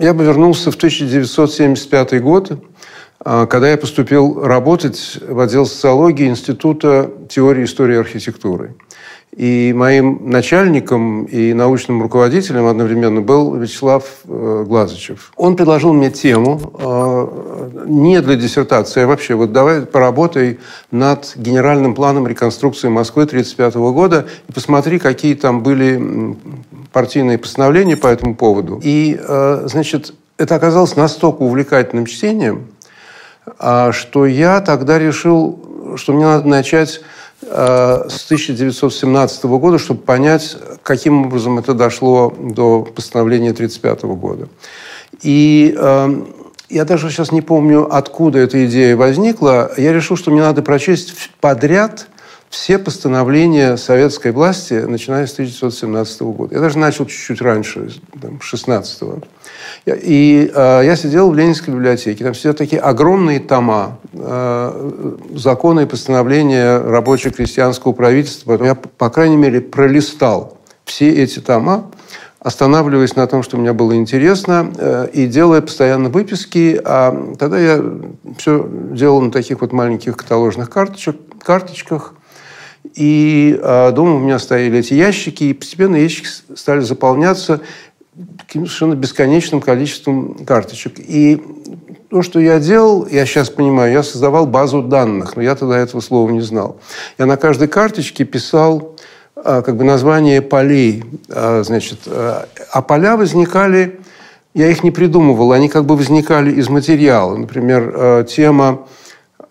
Я бы вернулся в 1975 год, когда я поступил работать в отдел социологии Института теории истории архитектуры. И моим начальником и научным руководителем одновременно был Вячеслав э, Глазычев. Он предложил мне тему э, не для диссертации, а вообще вот давай поработай над генеральным планом реконструкции Москвы 1935 года и посмотри, какие там были партийные постановления по этому поводу. И, э, значит, это оказалось настолько увлекательным чтением, а, что я тогда решил, что мне надо начать Э, с 1917 года, чтобы понять, каким образом это дошло до постановления 1935 года. И э, я даже сейчас не помню, откуда эта идея возникла. Я решил, что мне надо прочесть подряд все постановления советской власти, начиная с 1917 года. Я даже начал чуть-чуть раньше, там, 16 -го. И э, я сидел в Ленинской библиотеке. Там сидят такие огромные тома, э, законы и постановления рабоче-крестьянского правительства. Я, по крайней мере, пролистал все эти тома, останавливаясь на том, что мне было интересно, э, и делая постоянно выписки. А тогда я все делал на таких вот маленьких каталожных карточек, карточках. И э, дома у меня стояли эти ящики, и постепенно ящики стали заполняться совершенно бесконечным количеством карточек. И то, что я делал, я сейчас понимаю, я создавал базу данных, но я тогда этого слова не знал. Я на каждой карточке писал а, как бы название полей, а, значит, а, а поля возникали, я их не придумывал, они как бы возникали из материала. Например, тема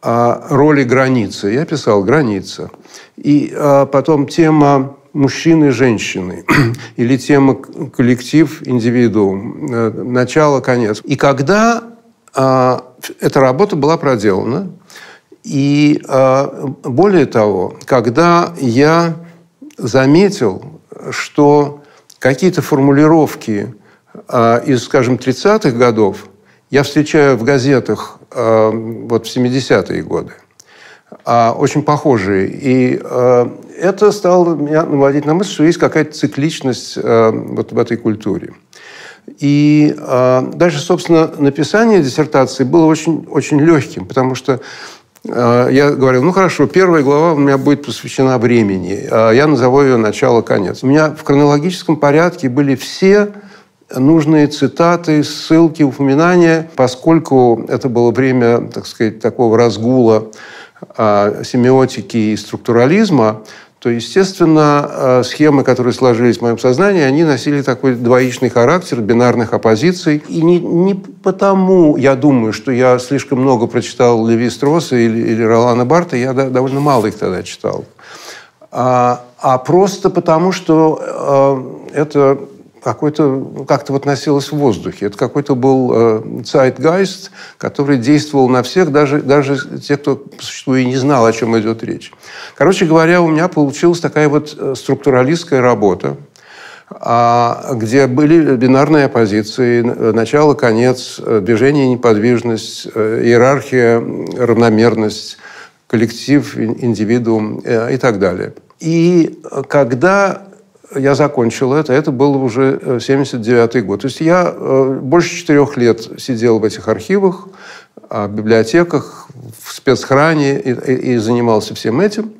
роли границы. Я писал «граница». И потом тема мужчины и женщины, или тема коллектив, индивидуум, э, начало, конец. И когда э, эта работа была проделана, и э, более того, когда я заметил, что какие-то формулировки э, из, скажем, 30-х годов я встречаю в газетах вот в 70-е годы, очень похожие. И э, это стало меня наводить на мысль, что есть какая-то цикличность э, вот в этой культуре. И э, дальше, собственно, написание диссертации было очень, очень легким, потому что я говорил, ну хорошо, первая глава у меня будет посвящена времени, э, я назову ее «Начало-конец». У меня в хронологическом порядке были все нужные цитаты, ссылки, упоминания, поскольку это было время, так сказать, такого разгула семиотики и структурализма, то, естественно, э, схемы, которые сложились в моем сознании, они носили такой двоичный характер бинарных оппозиций. И не, не потому, я думаю, что я слишком много прочитал Леви Строса или, или Ролана Барта, я довольно мало их тогда читал. А, а просто потому, что э, это какой-то, как-то вот носилось в воздухе. Это какой-то был э, который действовал на всех, даже, даже те, кто по существу и не знал, о чем идет речь. Короче говоря, у меня получилась такая вот э, структуралистская работа, а, где были бинарные оппозиции, начало, конец, э, движение, неподвижность, иерархия, равномерность, коллектив, индивидуум и так далее. И когда я закончил это, это был уже 79 э, год. То есть я э, больше четырех лет сидел в этих архивах, в библиотеках, в спецхране и, и, и занимался всем этим.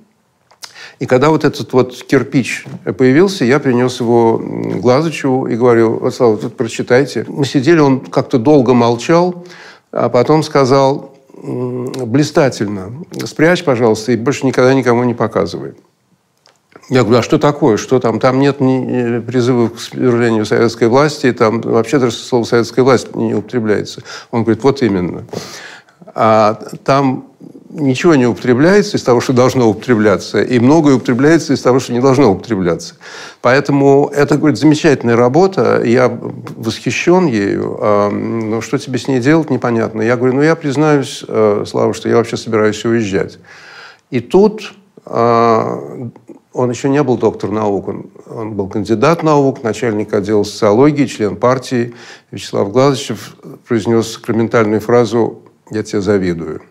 И когда вот этот вот кирпич появился, я принес его Глазычу и говорю, вот, Слава, тут прочитайте. Мы сидели, он как-то долго молчал, а потом сказал, блистательно, спрячь, пожалуйста, и больше никогда никому не показывай. Я говорю, а что такое? Что там? Там нет ни призывов к свержению советской власти, там вообще даже слово «советская власть» не употребляется. Он говорит, вот именно. А там ничего не употребляется из того, что должно употребляться, и многое употребляется из того, что не должно употребляться. Поэтому это, говорит, замечательная работа, я восхищен ею, а, но что тебе с ней делать, непонятно. Я говорю, ну, я признаюсь, э, Слава, что я вообще собираюсь уезжать. И тут а, он еще не был доктор наук, он, он был кандидат наук, начальник отдела социологии, член партии. Вячеслав Глазычев произнес сакраментальную фразу «Я тебе завидую».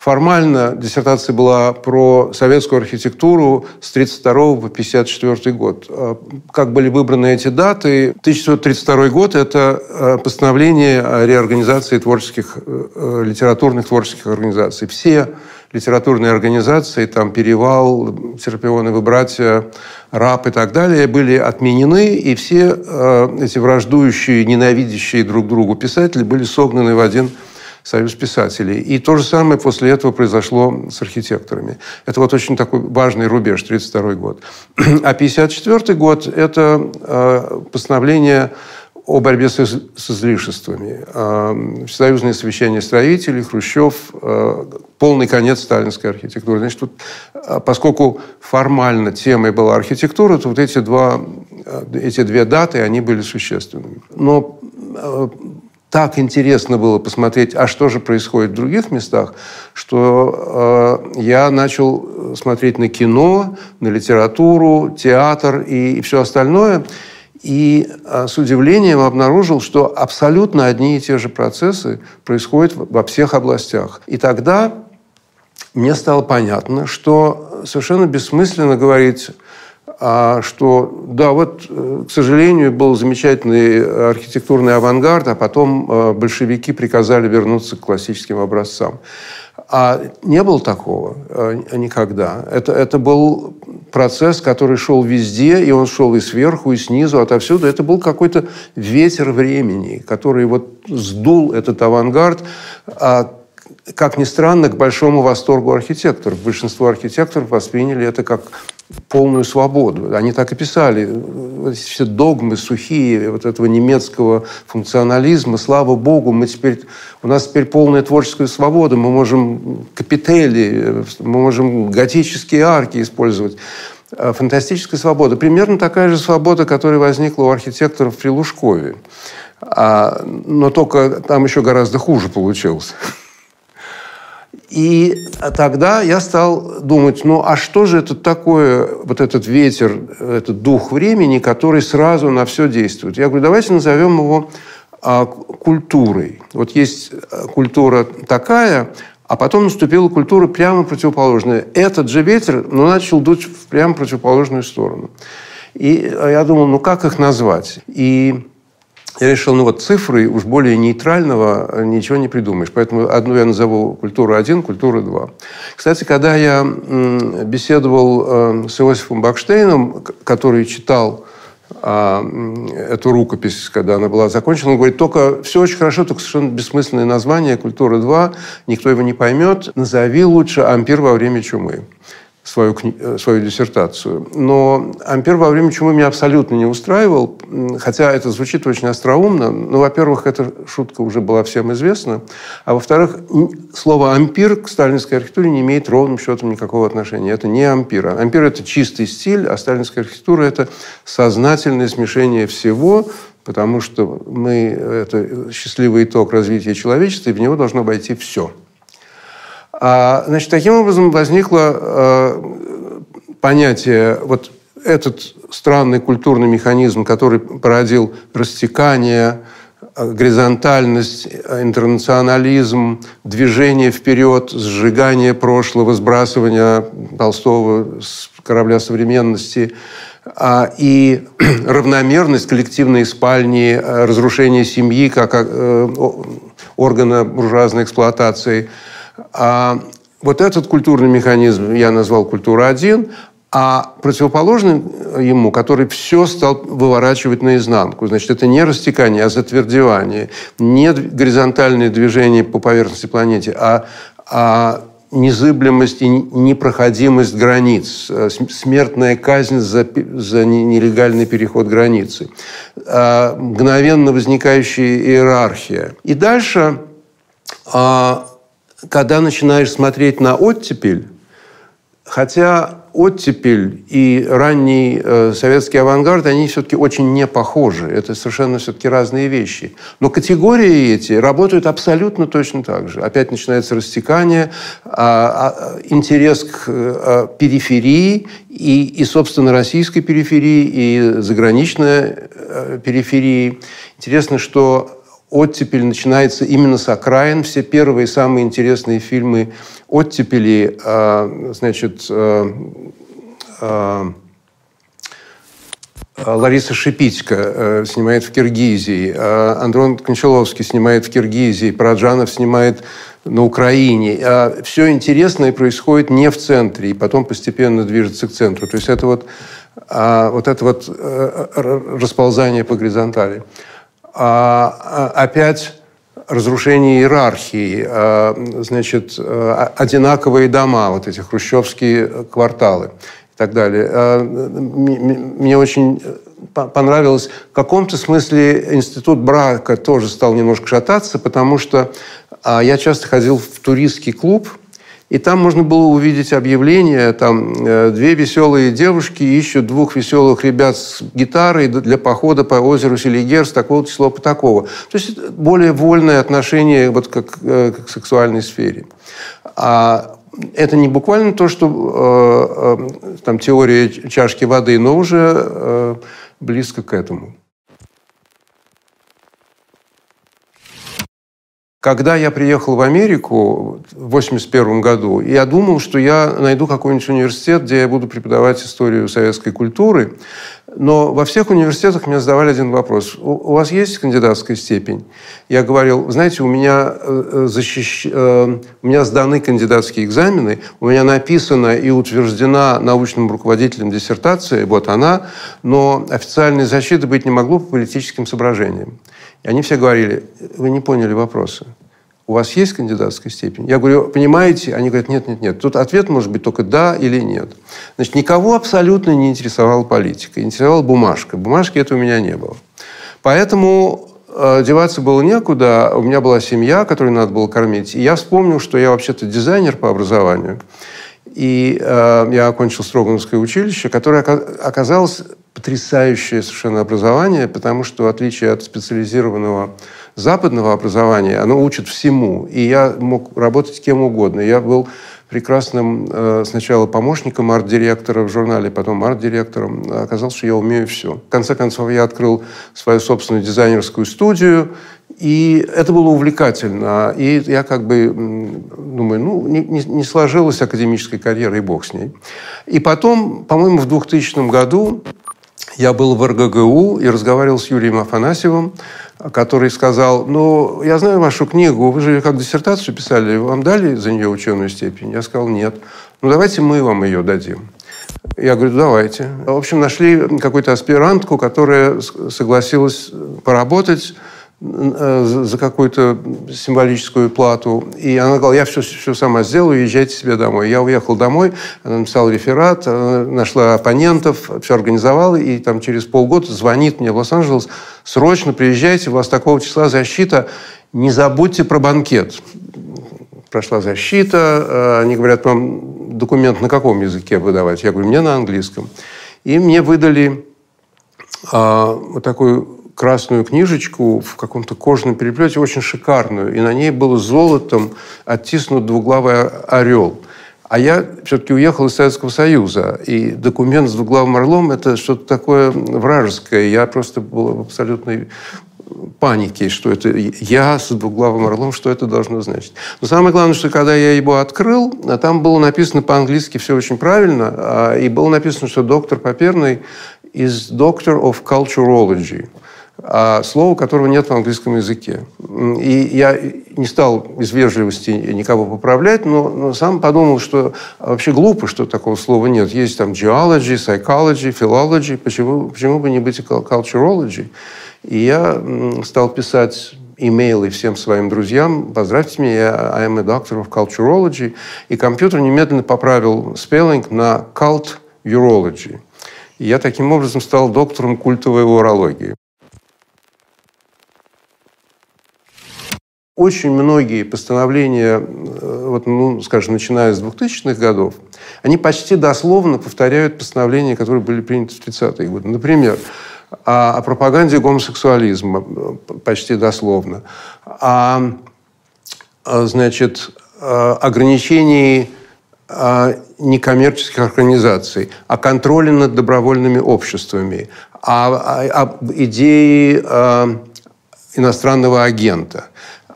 Формально диссертация была про советскую архитектуру с 1932 по 1954 год. А как были выбраны эти даты? 1932 год – это э, постановление о реорганизации творческих, э, э, литературных творческих организаций. Все литературные организации, там «Перевал», «Серпионовы братья», «РАП» и так далее, были отменены, и все эти враждующие, ненавидящие друг другу писатели были согнаны в один Союз писателей. И то же самое после этого произошло с архитекторами. Это вот очень такой важный рубеж, 1932 год. А 1954 год – это э, постановление о борьбе с, с излишествами. Э, Всесоюзное совещание строителей, Хрущев, э, полный конец сталинской архитектуры. Значит, тут, поскольку формально темой была архитектура, то вот эти, два, эти две даты, они были существенными. Но так интересно было посмотреть, а что же происходит в других местах, что э, я начал смотреть на кино, на литературу, театр и, и все остальное. И э, с удивлением обнаружил, что абсолютно одни и те же процессы происходят во всех областях. И тогда мне стало понятно, что совершенно бессмысленно говорить а что, да, вот, э, к сожалению, был замечательный архитектурный авангард, а потом э, большевики приказали вернуться к классическим образцам. А не было такого э, никогда. Это, это был процесс, который шел везде, и он шел и сверху, и снизу, отовсюду. Это был какой-то ветер времени, который вот сдул этот авангард, а, как ни странно, к большому восторгу архитекторов. Большинство архитекторов восприняли это как полную свободу. Они так и писали. все догмы сухие вот этого немецкого функционализма. Слава Богу, мы теперь, у нас теперь полная творческая свобода. Мы можем капители, мы можем готические арки использовать. А фантастическая свобода. Примерно такая же свобода, которая возникла у архитекторов при Лужкове. А, но только там еще гораздо хуже получилось. И тогда я стал думать, ну а что же это такое, вот этот ветер, этот дух времени, который сразу на все действует? Я говорю, давайте назовем его а, культурой. Вот есть а, культура такая, а потом наступила культура прямо противоположная. Этот же ветер ну, начал дуть в прямо противоположную сторону. И я думал, ну как их назвать? И я решил, ну вот цифры уж более нейтрального э, ничего не придумаешь. Поэтому одну я назову культуру 1, культура 2. Кстати, когда я беседовал э, с Иосифом Бакштейном, который читал а, эту рукопись, когда она была закончена, он говорит, только все очень хорошо, только совершенно бессмысленное название «Культура 2», никто его не поймет, назови лучше «Ампир во время чумы» свою, э, свою диссертацию. Но Ампер во время чумы меня абсолютно не устраивал, хотя это звучит очень остроумно. Но, во-первых, эта шутка уже была всем известна, а во-вторых, слово «ампир» к сталинской архитектуре не имеет ровным счетом никакого отношения. Это не ампир. Ампир – это чистый стиль, а сталинская архитектура – это сознательное смешение всего, потому что мы – это счастливый итог развития человечества, и в него должно войти все – а, значит, таким образом возникло э, понятие, вот этот странный культурный механизм, который породил растекание, э, горизонтальность, интернационализм, движение вперед, сжигание прошлого, сбрасывание Толстого с корабля современности а, и равномерность коллективной спальни, э, разрушение семьи как органа буржуазной эксплуатации – а вот этот культурный механизм я назвал культура-1, а противоположный ему, который все стал выворачивать наизнанку. Значит, это не растекание, а затвердевание. Не горизонтальные движения по поверхности планеты, а, а незыблемость и непроходимость границ, смертная казнь за, за нелегальный переход границы, а, мгновенно возникающая иерархия. И дальше а, когда начинаешь смотреть на оттепель, хотя оттепель и ранний э, советский авангард, они все-таки очень не похожи. Это совершенно все-таки разные вещи. Но категории эти работают абсолютно точно так же. Опять начинается растекание, а, а, интерес к а, периферии и, и, собственно, российской периферии, и заграничной а, периферии. Интересно, что оттепель начинается именно с окраин. Все первые самые интересные фильмы оттепели, а, значит, а, а, Лариса Шипитько снимает в Киргизии, Андрон Кончаловский снимает в Киргизии, Параджанов снимает на Украине. Все интересное происходит не в центре, и потом постепенно движется к центру. То есть это вот, вот это вот расползание по горизонтали. А, а, опять разрушение иерархии, а, значит, одинаковые дома, вот эти хрущевские кварталы и так далее. Мне очень понравилось. В каком-то смысле институт брака тоже стал немножко шататься, потому что я часто ходил в туристский клуб – и там можно было увидеть объявление, там э, две веселые девушки ищут двух веселых ребят с гитарой для похода по озеру Селигер с такого числа по такого. То есть более вольное отношение вот как, э, к сексуальной сфере. А это не буквально то, что э, там теория чашки воды, но уже близко к этому. Когда я приехал в Америку в 1981 году, я думал, что я найду какой-нибудь университет, где я буду преподавать историю советской культуры. Но во всех университетах мне задавали один вопрос. У вас есть кандидатская степень? Я говорил, знаете, у меня, э, э, защищ... Э, у меня сданы кандидатские экзамены, у меня написана и утверждена научным руководителем диссертация, вот она, но официальной защиты быть не могло по политическим соображениям. И они все говорили, вы не поняли вопроса. У вас есть кандидатская степень? Я говорю, понимаете? Они говорят, нет, нет, нет. Тут ответ может быть только да или нет. Значит, никого абсолютно не интересовала политика. Интересовала бумажка. Бумажки это у меня не было. Поэтому э, деваться было некуда. У меня была семья, которую надо было кормить. И я вспомнил, что я вообще-то дизайнер по образованию. И э, я окончил Строгановское училище, которое оказалось потрясающее совершенно образование, потому что в отличие от специализированного западного образования, оно учит всему. И я мог работать кем угодно. Я был прекрасным э, сначала помощником арт-директора в журнале, потом арт-директором. Оказалось, что я умею все. В конце концов, я открыл свою собственную дизайнерскую студию, и это было увлекательно. И я как бы думаю, ну, не, не сложилась академическая карьера, и бог с ней. И потом, по-моему, в 2000 году я был в РГГУ и разговаривал с Юрием Афанасьевым, который сказал, ну, я знаю вашу книгу, вы же как диссертацию писали, вам дали за нее ученую степень? Я сказал, нет. Ну, давайте мы вам ее дадим. Я говорю, давайте. В общем, нашли какую-то аспирантку, которая согласилась поработать за какую-то символическую плату. И она говорила, я все, все сама сделаю, езжайте себе домой. Я уехал домой, она написала реферат, нашла оппонентов, все организовала, и там через полгода звонит мне в Лос-Анджелес, срочно приезжайте, у вас такого числа защита, не забудьте про банкет. Прошла защита, э, они говорят, вам документ на каком языке выдавать? Я говорю, мне на английском. И мне выдали а, вот такую красную книжечку в каком-то кожаном переплете, очень шикарную, и на ней был золотом оттиснут двуглавый орел. А я все-таки уехал из Советского Союза, и документ с двуглавым орлом – это что-то такое вражеское. Я просто был в абсолютной панике, что это я с двуглавым орлом, что это должно значить. Но самое главное, что когда я его открыл, а там было написано по-английски все очень правильно, а, и было написано, что доктор Поперный is doctor of culturology слово, которого нет в английском языке. И я не стал из вежливости никого поправлять, но, но сам подумал, что вообще глупо, что такого слова нет. Есть там geology, psychology, philology, почему, почему бы не быть culturology? И я стал писать имейлы всем своим друзьям. Поздравьте меня, я am a doctor of culturology. И компьютер немедленно поправил спеллинг на cult urology. И я таким образом стал доктором культовой урологии. Очень многие постановления, э, вот, ну, скажем, начиная с 2000-х годов, они почти дословно повторяют постановления, которые были приняты в 30-е годы. Например, о, о пропаганде гомосексуализма почти дословно, о, о значит, ограничении некоммерческих организаций, о контроле над добровольными обществами, о, о, об идее иностранного агента.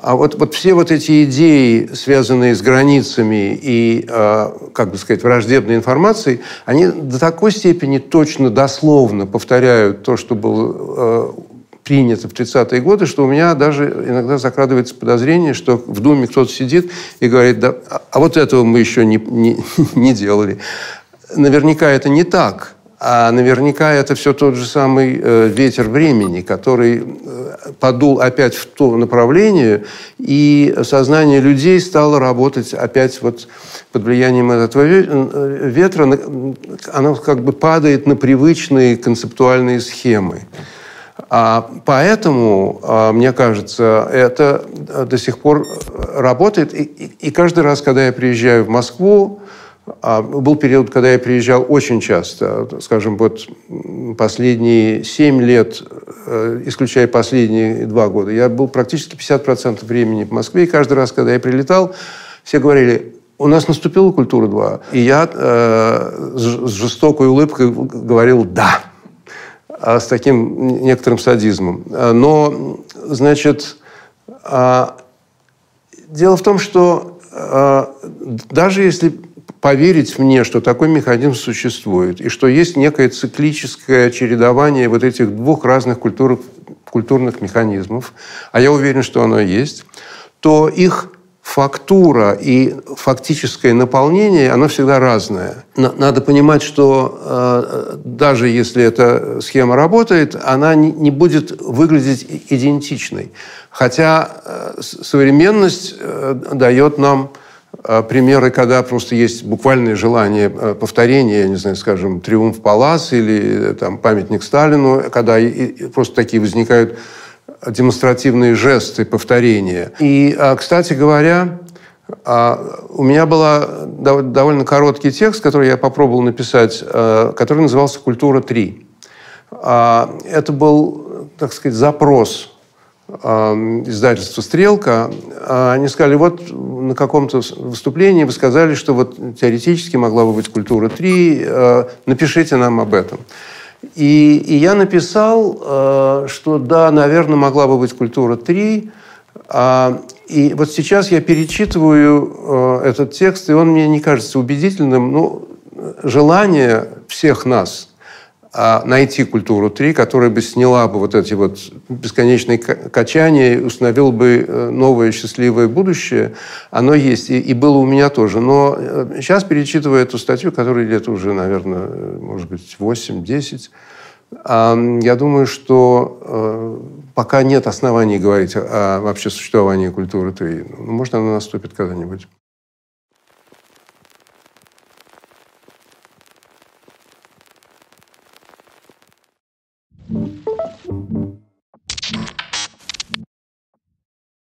А вот, вот все вот эти идеи, связанные с границами и, э, как бы сказать, враждебной информацией, они до такой степени точно, дословно повторяют то, что было э, принято в 30-е годы, что у меня даже иногда закрадывается подозрение, что в Думе кто-то сидит и говорит, да, а вот этого мы еще не, не, не делали. Наверняка это не так. А наверняка это все тот же самый э, ветер времени, который э, подул опять в то направление, и сознание людей стало работать опять вот под влиянием этого э, ветра. Оно как бы падает на привычные концептуальные схемы. А поэтому, а, мне кажется, это до сих пор работает. И, и каждый раз, когда я приезжаю в Москву, а, был период, когда я приезжал очень часто, скажем, вот последние семь лет, э, исключая последние два года, я был практически 50% времени в Москве, и каждый раз, когда я прилетал, все говорили, у нас наступила культура 2. И я э, с жестокой улыбкой говорил «да», а с таким некоторым садизмом. Но, значит, а, дело в том, что а, даже если поверить мне, что такой механизм существует, и что есть некое циклическое чередование вот этих двух разных культур, культурных механизмов, а я уверен, что оно есть, то их фактура и фактическое наполнение, оно всегда разное. Надо понимать, что э, даже если эта схема работает, она не, будет выглядеть идентичной. Хотя э, современность э, дает нам примеры, когда просто есть буквальное желание э, повторения, я не знаю, скажем, «Триумф Палас» или э, там, «Памятник Сталину», когда просто такие возникают демонстративные жесты повторения. И, а, кстати говоря, а, у меня был довольно короткий текст, который я попробовал написать, который назывался «Культура 3». Это был, так сказать, запрос издательства «Стрелка», они сказали, вот на каком-то выступлении вы сказали, что вот теоретически могла бы быть «Культура 3», напишите нам об этом. И, и я написал, что да, наверное, могла бы быть «Культура 3», и вот сейчас я перечитываю этот текст, и он мне не кажется убедительным. Ну, желание всех нас – а найти культуру 3, которая бы сняла бы вот эти вот бесконечные качания и установила бы э, новое счастливое будущее, оно есть. И, и было у меня тоже. Но сейчас, э, перечитывая эту статью, которая лет уже, наверное, может быть, 8-10, я думаю, что э, пока нет оснований говорить о вообще существовании культуры 3. Ну, может, она наступит когда-нибудь.